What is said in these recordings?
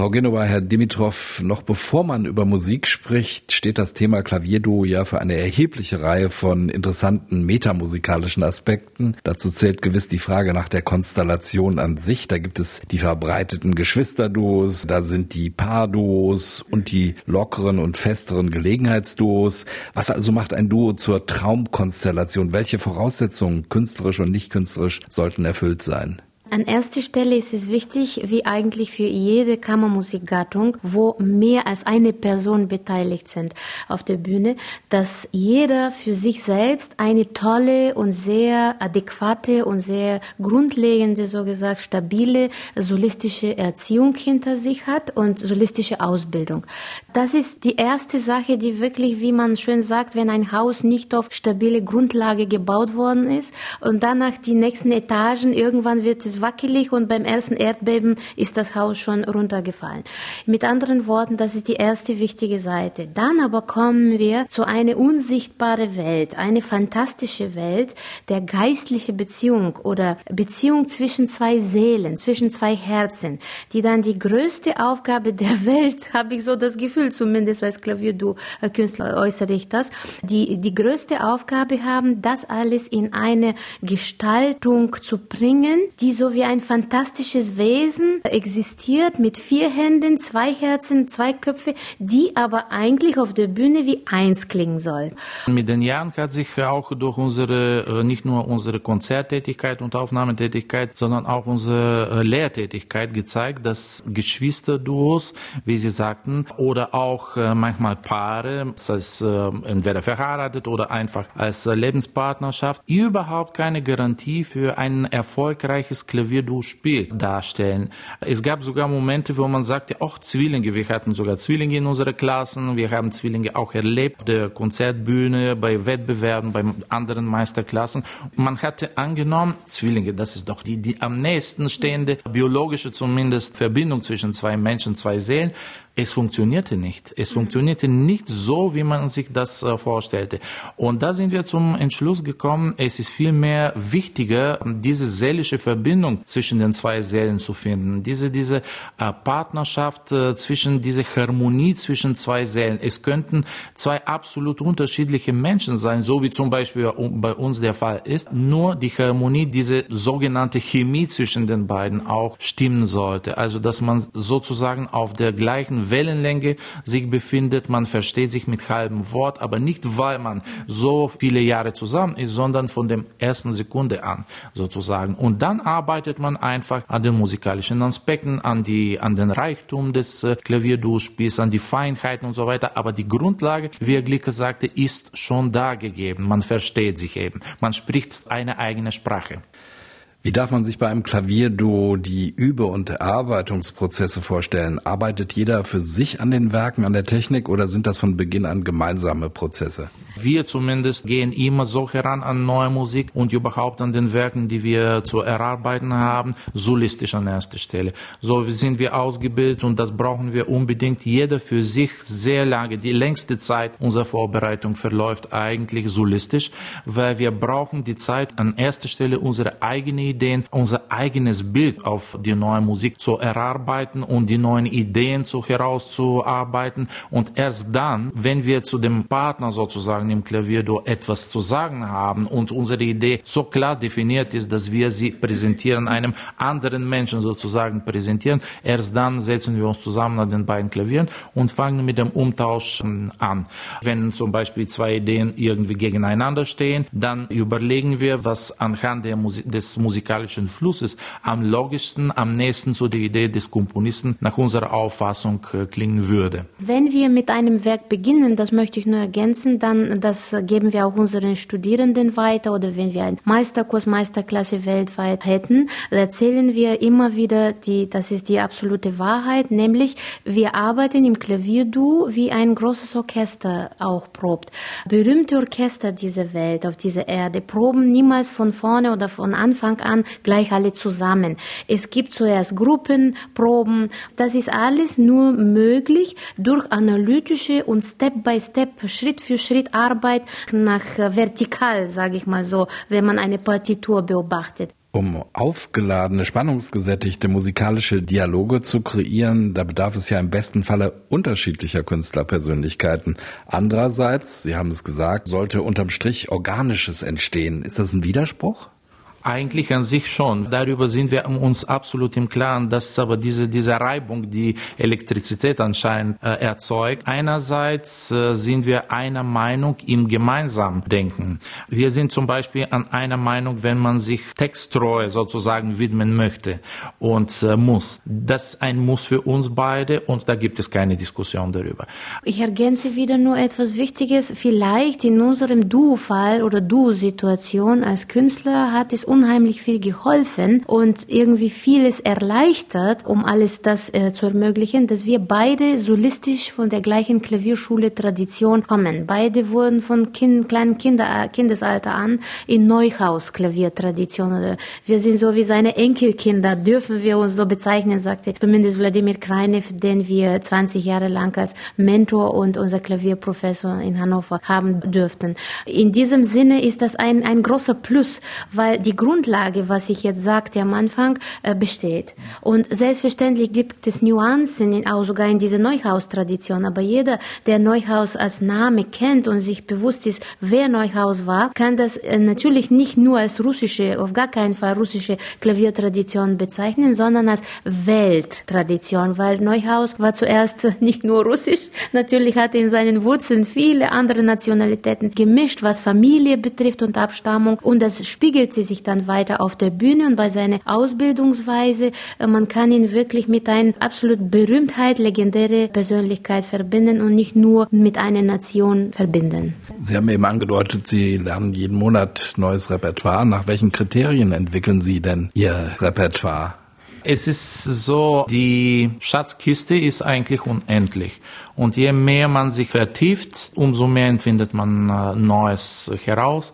Frau Genova, Herr Dimitrov, noch bevor man über Musik spricht, steht das Thema Klavierduo ja für eine erhebliche Reihe von interessanten metamusikalischen Aspekten. Dazu zählt gewiss die Frage nach der Konstellation an sich. Da gibt es die verbreiteten Geschwisterduos, da sind die Paarduos und die lockeren und festeren Gelegenheitsduos. Was also macht ein Duo zur Traumkonstellation? Welche Voraussetzungen, künstlerisch und nicht künstlerisch, sollten erfüllt sein? An erster Stelle ist es wichtig, wie eigentlich für jede Kammermusikgattung, wo mehr als eine Person beteiligt sind auf der Bühne, dass jeder für sich selbst eine tolle und sehr adäquate und sehr grundlegende, so gesagt, stabile solistische Erziehung hinter sich hat und solistische Ausbildung. Das ist die erste Sache, die wirklich, wie man schön sagt, wenn ein Haus nicht auf stabile Grundlage gebaut worden ist und danach die nächsten Etagen, irgendwann wird es wackelig und beim ersten Erdbeben ist das Haus schon runtergefallen. Mit anderen Worten, das ist die erste wichtige Seite. Dann aber kommen wir zu einer unsichtbaren Welt, eine fantastische Welt der geistlichen Beziehung oder Beziehung zwischen zwei Seelen, zwischen zwei Herzen, die dann die größte Aufgabe der Welt, habe ich so das Gefühl, zumindest als Klavierdu-Künstler äußere ich das, die die größte Aufgabe haben, das alles in eine Gestaltung zu bringen, die so wie ein fantastisches Wesen existiert mit vier Händen, zwei Herzen, zwei Köpfe, die aber eigentlich auf der Bühne wie eins klingen soll. Mit den Jahren hat sich auch durch unsere, äh, nicht nur unsere Konzerttätigkeit und Aufnahmetätigkeit, sondern auch unsere äh, Lehrtätigkeit gezeigt, dass Geschwisterduos, wie Sie sagten, oder auch äh, manchmal Paare, das heißt entweder verheiratet oder einfach als Lebenspartnerschaft, überhaupt keine Garantie für ein erfolgreiches Klavier Klavierduo-Spiel darstellen. Es gab sogar Momente, wo man sagte, auch Zwillinge, wir hatten sogar Zwillinge in unserer Klassen, wir haben Zwillinge auch erlebt, der Konzertbühne, bei Wettbewerben, bei anderen Meisterklassen. Man hatte angenommen, Zwillinge, das ist doch die, die am nächsten stehende biologische zumindest Verbindung zwischen zwei Menschen, zwei Seelen. Es funktionierte nicht. Es funktionierte nicht so, wie man sich das äh, vorstellte. Und da sind wir zum Entschluss gekommen, es ist vielmehr wichtiger, diese seelische Verbindung zwischen den zwei Seelen zu finden. Diese, diese äh, Partnerschaft äh, zwischen, diese Harmonie zwischen zwei Seelen. Es könnten zwei absolut unterschiedliche Menschen sein, so wie zum Beispiel bei uns der Fall ist. Nur die Harmonie, diese sogenannte Chemie zwischen den beiden auch stimmen sollte. Also, dass man sozusagen auf der gleichen Wellenlänge sich befindet. Man versteht sich mit halbem Wort, aber nicht, weil man so viele Jahre zusammen ist, sondern von der ersten Sekunde an sozusagen. Und dann arbeitet man einfach an den musikalischen Aspekten, an die, an den Reichtum des äh, Klavierdurchspiels, an die Feinheiten und so weiter. Aber die Grundlage, wie Herr Glicke sagte, ist schon da gegeben. Man versteht sich eben. Man spricht eine eigene Sprache. Wie darf man sich bei einem Klavierduo die Übe- und Erarbeitungsprozesse vorstellen? Arbeitet jeder für sich an den Werken, an der Technik oder sind das von Beginn an gemeinsame Prozesse? Wir zumindest gehen immer so heran an neue Musik und überhaupt an den Werken, die wir zu erarbeiten haben, solistisch an erster Stelle. So sind wir ausgebildet und das brauchen wir unbedingt. Jeder für sich sehr lange. Die längste Zeit unserer Vorbereitung verläuft eigentlich solistisch, weil wir brauchen die Zeit an erster Stelle unsere eigene Ideen, unser eigenes Bild auf die neue Musik zu erarbeiten und die neuen Ideen zu herauszuarbeiten. Und erst dann, wenn wir zu dem Partner sozusagen im Klavierdo etwas zu sagen haben und unsere Idee so klar definiert ist, dass wir sie präsentieren, einem anderen Menschen sozusagen präsentieren, erst dann setzen wir uns zusammen an den beiden Klavieren und fangen mit dem Umtausch ähm, an. Wenn zum Beispiel zwei Ideen irgendwie gegeneinander stehen, dann überlegen wir, was anhand der Musik, des Musik musikalischen Flusses am logischsten, am nächsten zu der Idee des Komponisten nach unserer Auffassung äh, klingen würde. Wenn wir mit einem Werk beginnen, das möchte ich nur ergänzen, dann das geben wir auch unseren Studierenden weiter oder wenn wir einen Meisterkurs, Meisterklasse weltweit hätten, erzählen wir immer wieder die, das ist die absolute Wahrheit, nämlich wir arbeiten im Klavierdu wie ein großes Orchester auch probt. Berühmte Orchester dieser Welt, auf dieser Erde, proben niemals von vorne oder von Anfang an an gleich alle zusammen. Es gibt zuerst Gruppenproben. Das ist alles nur möglich durch analytische und Step-by-Step, Schritt für Schritt Arbeit nach vertikal, sage ich mal so, wenn man eine Partitur beobachtet. Um aufgeladene, spannungsgesättigte musikalische Dialoge zu kreieren, da bedarf es ja im besten Falle unterschiedlicher Künstlerpersönlichkeiten. Andererseits, Sie haben es gesagt, sollte unterm Strich Organisches entstehen. Ist das ein Widerspruch? Eigentlich an sich schon. Darüber sind wir uns absolut im Klaren, dass aber diese, diese Reibung, die Elektrizität anscheinend äh, erzeugt, einerseits äh, sind wir einer Meinung im gemeinsamen Denken. Wir sind zum Beispiel an einer Meinung, wenn man sich texttreu sozusagen widmen möchte und äh, muss. Das ist ein Muss für uns beide und da gibt es keine Diskussion darüber. Ich ergänze wieder nur etwas Wichtiges. Vielleicht in unserem Duo-Fall oder Duo-Situation als Künstler hat es unheimlich viel geholfen und irgendwie vieles erleichtert, um alles das äh, zu ermöglichen, dass wir beide solistisch von der gleichen Klavierschule Tradition kommen. Beide wurden von kind, kleinen Kinder, äh, Kindesalter an in Neuhaus Klaviertradition. Wir sind so wie seine Enkelkinder, dürfen wir uns so bezeichnen, sagte zumindest Wladimir Kreinev, den wir 20 Jahre lang als Mentor und unser Klavierprofessor in Hannover haben dürften. In diesem Sinne ist das ein, ein großer Plus, weil die Grundlage, was ich jetzt sagte am Anfang, äh, besteht. Und selbstverständlich gibt es Nuancen, auch sogar in dieser Neuhaus-Tradition. Aber jeder, der Neuhaus als Name kennt und sich bewusst ist, wer Neuhaus war, kann das äh, natürlich nicht nur als russische, auf gar keinen Fall russische Klaviertradition bezeichnen, sondern als Welttradition, weil Neuhaus war zuerst nicht nur russisch, natürlich hatte in seinen Wurzeln viele andere Nationalitäten gemischt, was Familie betrifft und Abstammung. Und das spiegelte sich dann dann weiter auf der Bühne und bei seiner Ausbildungsweise. Äh, man kann ihn wirklich mit einer absolut Berühmtheit, legendäre Persönlichkeit verbinden und nicht nur mit einer Nation verbinden. Sie haben eben angedeutet, Sie lernen jeden Monat neues Repertoire. Nach welchen Kriterien entwickeln Sie denn Ihr Repertoire? Es ist so, die Schatzkiste ist eigentlich unendlich. Und je mehr man sich vertieft, umso mehr empfindet man äh, Neues heraus.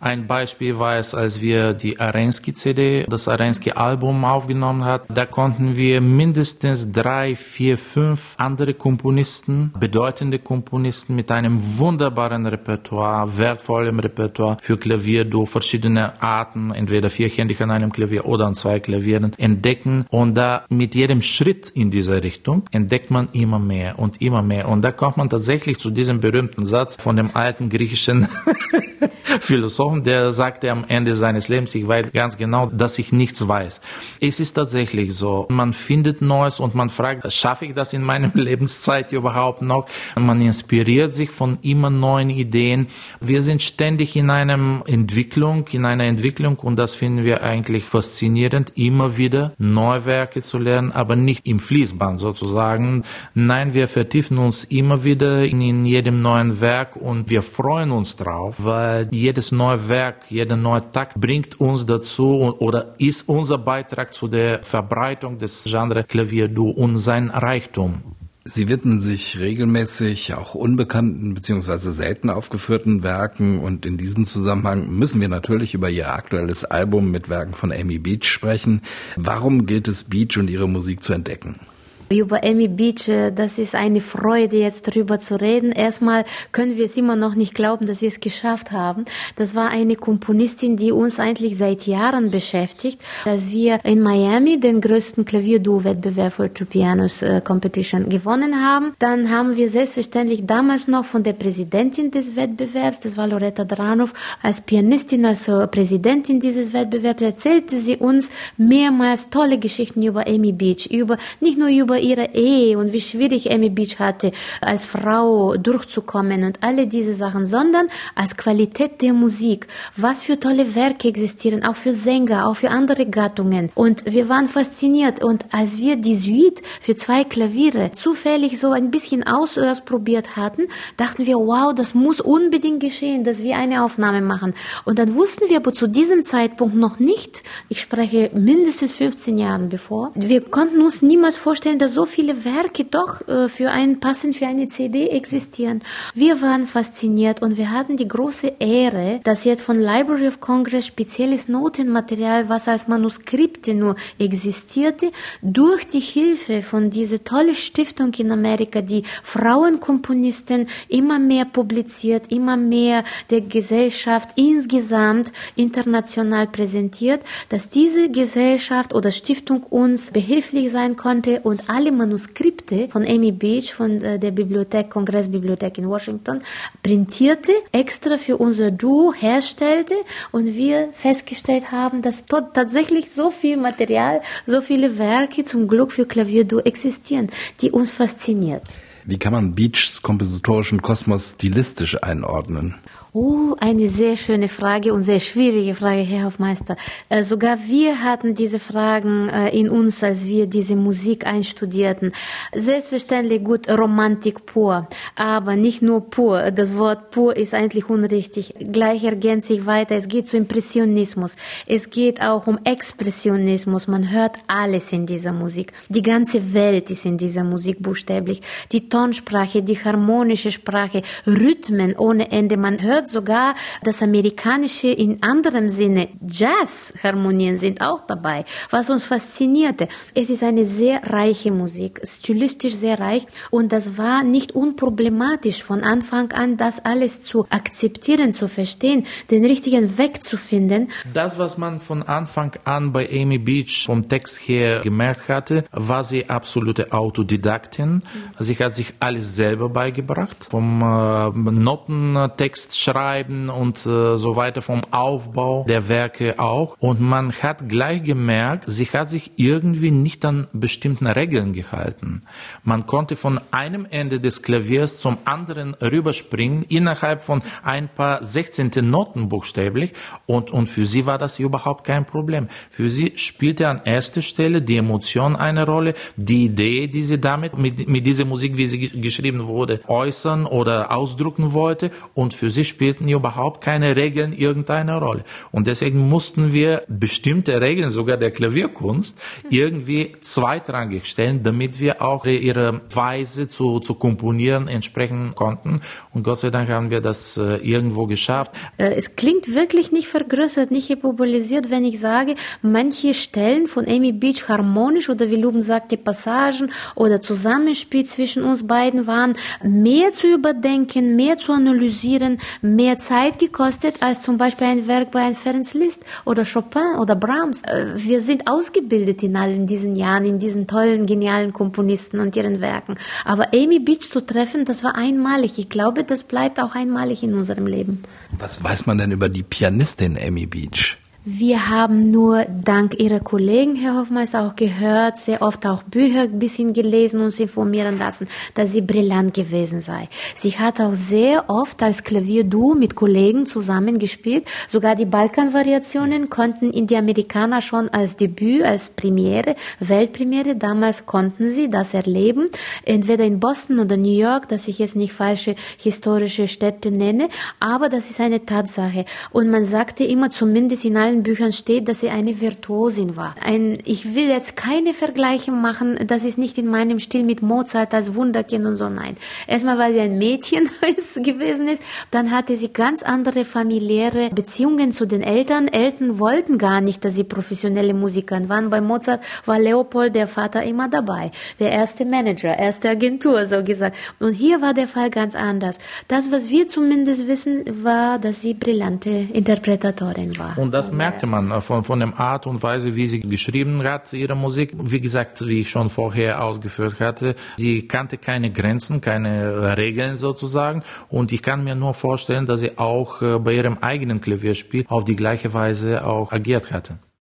Ein Beispiel war es, als wir die Arensky-CD, das Arensky-Album aufgenommen hat. Da konnten wir mindestens drei, vier, fünf andere Komponisten, bedeutende Komponisten mit einem wunderbaren Repertoire, wertvollem Repertoire für Klavier durch verschiedene Arten, entweder vierhändig an einem Klavier oder an zwei Klavieren entdecken. Und da mit jedem Schritt in diese Richtung entdeckt man immer mehr und immer mehr. Und da kommt man tatsächlich zu diesem berühmten Satz von dem alten griechischen Philosophen, der sagte am Ende seines Lebens, ich weiß ganz genau, dass ich nichts weiß. Es ist tatsächlich so. Man findet Neues und man fragt, schaffe ich das in meiner Lebenszeit überhaupt noch? Man inspiriert sich von immer neuen Ideen. Wir sind ständig in einer Entwicklung, in einer Entwicklung und das finden wir eigentlich faszinierend, immer wieder neue Werke zu lernen, aber nicht im Fließband sozusagen. Nein, wir vertiefen uns immer wieder in jedem neuen Werk und wir freuen uns drauf, weil jedes neue Werk, jeder neue Takt bringt uns dazu oder ist unser Beitrag zu der Verbreitung des Genre Klavierduo und sein Reichtum. Sie widmen sich regelmäßig auch unbekannten bzw. selten aufgeführten Werken und in diesem Zusammenhang müssen wir natürlich über Ihr aktuelles Album mit Werken von Amy Beach sprechen. Warum gilt es Beach und ihre Musik zu entdecken? Über Amy Beach, äh, das ist eine Freude, jetzt darüber zu reden. Erstmal können wir es immer noch nicht glauben, dass wir es geschafft haben. Das war eine Komponistin, die uns eigentlich seit Jahren beschäftigt. Als wir in Miami den größten Klavierduo-Wettbewerb für Two Pianos äh, Competition gewonnen haben, dann haben wir selbstverständlich damals noch von der Präsidentin des Wettbewerbs, das war Loretta Dranov, als Pianistin, als Präsidentin dieses Wettbewerbs, erzählte sie uns mehrmals tolle Geschichten über Amy Beach, über, nicht nur über ihre Ehe und wie schwierig Amy Beach hatte, als Frau durchzukommen und alle diese Sachen, sondern als Qualität der Musik. Was für tolle Werke existieren, auch für Sänger, auch für andere Gattungen. Und wir waren fasziniert. Und als wir die Suite für zwei Klaviere zufällig so ein bisschen ausprobiert hatten, dachten wir, wow, das muss unbedingt geschehen, dass wir eine Aufnahme machen. Und dann wussten wir aber zu diesem Zeitpunkt noch nicht, ich spreche mindestens 15 Jahren bevor, wir konnten uns niemals vorstellen, dass da so viele Werke doch äh, für einen passend für eine CD existieren. Wir waren fasziniert und wir hatten die große Ehre, dass jetzt von Library of Congress spezielles Notenmaterial, was als Manuskripte nur existierte, durch die Hilfe von dieser tolle Stiftung in Amerika, die Frauenkomponisten immer mehr publiziert, immer mehr der Gesellschaft insgesamt international präsentiert, dass diese Gesellschaft oder Stiftung uns behilflich sein konnte und alle Manuskripte von Amy Beach von äh, der Bibliothek, Kongressbibliothek in Washington, printierte, extra für unser Duo herstellte und wir festgestellt haben, dass dort tatsächlich so viel Material, so viele Werke zum Glück für Klavierduo existieren, die uns fasziniert. Wie kann man Beachs kompositorischen Kosmos stilistisch einordnen? Oh, eine sehr schöne Frage und sehr schwierige Frage, Herr Hofmeister. Äh, sogar wir hatten diese Fragen äh, in uns, als wir diese Musik einstudierten. Selbstverständlich gut Romantik pur, aber nicht nur pur. Das Wort pur ist eigentlich unrichtig. Gleich ergänzt sich weiter. Es geht zu Impressionismus. Es geht auch um Expressionismus. Man hört alles in dieser Musik. Die ganze Welt ist in dieser Musik buchstäblich. Die Tonsprache, die harmonische Sprache, Rhythmen ohne Ende. Man hört sogar das amerikanische in anderem Sinne Jazz-Harmonien sind auch dabei, was uns faszinierte. Es ist eine sehr reiche Musik, stilistisch sehr reich und das war nicht unproblematisch von Anfang an, das alles zu akzeptieren, zu verstehen, den richtigen Weg zu finden. Das, was man von Anfang an bei Amy Beach vom Text her gemerkt hatte, war sie absolute Autodidaktin. Sie hat sich alles selber beigebracht, vom äh, Notentext Schreiben und äh, so weiter, vom Aufbau der Werke auch. Und man hat gleich gemerkt, sie hat sich irgendwie nicht an bestimmten Regeln gehalten. Man konnte von einem Ende des Klaviers zum anderen rüberspringen, innerhalb von ein paar sechzehnten Noten buchstäblich. Und, und für sie war das überhaupt kein Problem. Für sie spielte an erster Stelle die Emotion eine Rolle, die Idee, die sie damit mit, mit dieser Musik, wie sie geschrieben wurde, äußern oder ausdrücken wollte. Und für sie spielten überhaupt keine Regeln irgendeine Rolle. Und deswegen mussten wir bestimmte Regeln, sogar der Klavierkunst, irgendwie zweitrangig stellen, damit wir auch ihre Weise zu, zu komponieren entsprechen konnten. Und Gott sei Dank haben wir das äh, irgendwo geschafft. Äh, es klingt wirklich nicht vergrößert, nicht hyperbolisiert, wenn ich sage, manche Stellen von Amy Beach harmonisch oder wie Luben sagte, Passagen oder Zusammenspiel zwischen uns beiden waren mehr zu überdenken, mehr zu analysieren, mehr Zeit gekostet als zum Beispiel ein Werk bei Ferenc Liszt oder Chopin oder Brahms. Äh, wir sind ausgebildet in allen diesen Jahren, in diesen tollen, genialen Komponisten und ihren Werken. Aber Amy Beach zu treffen, das war einmalig. Ich glaube, das bleibt auch einmalig in unserem Leben. Was weiß man denn über die Pianistin Amy Beach? Wir haben nur dank Ihrer Kollegen, Herr Hofmeister, auch gehört, sehr oft auch Bücher ein bisschen gelesen und uns informieren lassen, dass sie brillant gewesen sei. Sie hat auch sehr oft als Klavierduo mit Kollegen zusammengespielt. Sogar die Balkan-Variationen konnten in die Amerikaner schon als Debüt, als Premiere, Weltpremiere, damals konnten sie das erleben. Entweder in Boston oder New York, dass ich jetzt nicht falsche historische Städte nenne, aber das ist eine Tatsache. Und man sagte immer, zumindest in allen Büchern steht, dass sie eine Virtuosin war. Ein, ich will jetzt keine Vergleiche machen, das ist nicht in meinem Stil mit Mozart als Wunderkind und so, nein. Erstmal, weil sie ein Mädchen gewesen ist, dann hatte sie ganz andere familiäre Beziehungen zu den Eltern. Eltern wollten gar nicht, dass sie professionelle Musiker waren. Bei Mozart war Leopold, der Vater, immer dabei. Der erste Manager, erste Agentur, so gesagt. Und hier war der Fall ganz anders. Das, was wir zumindest wissen, war, dass sie brillante Interpretatorin war. Und das merkte man äh, von, von der Art und Weise, wie sie geschrieben hat, ihre Musik. Wie gesagt, wie ich schon vorher ausgeführt hatte, sie kannte keine Grenzen, keine Regeln sozusagen. Und ich kann mir nur vorstellen, dass sie auch äh, bei ihrem eigenen Klavierspiel auf die gleiche Weise auch agiert hatte.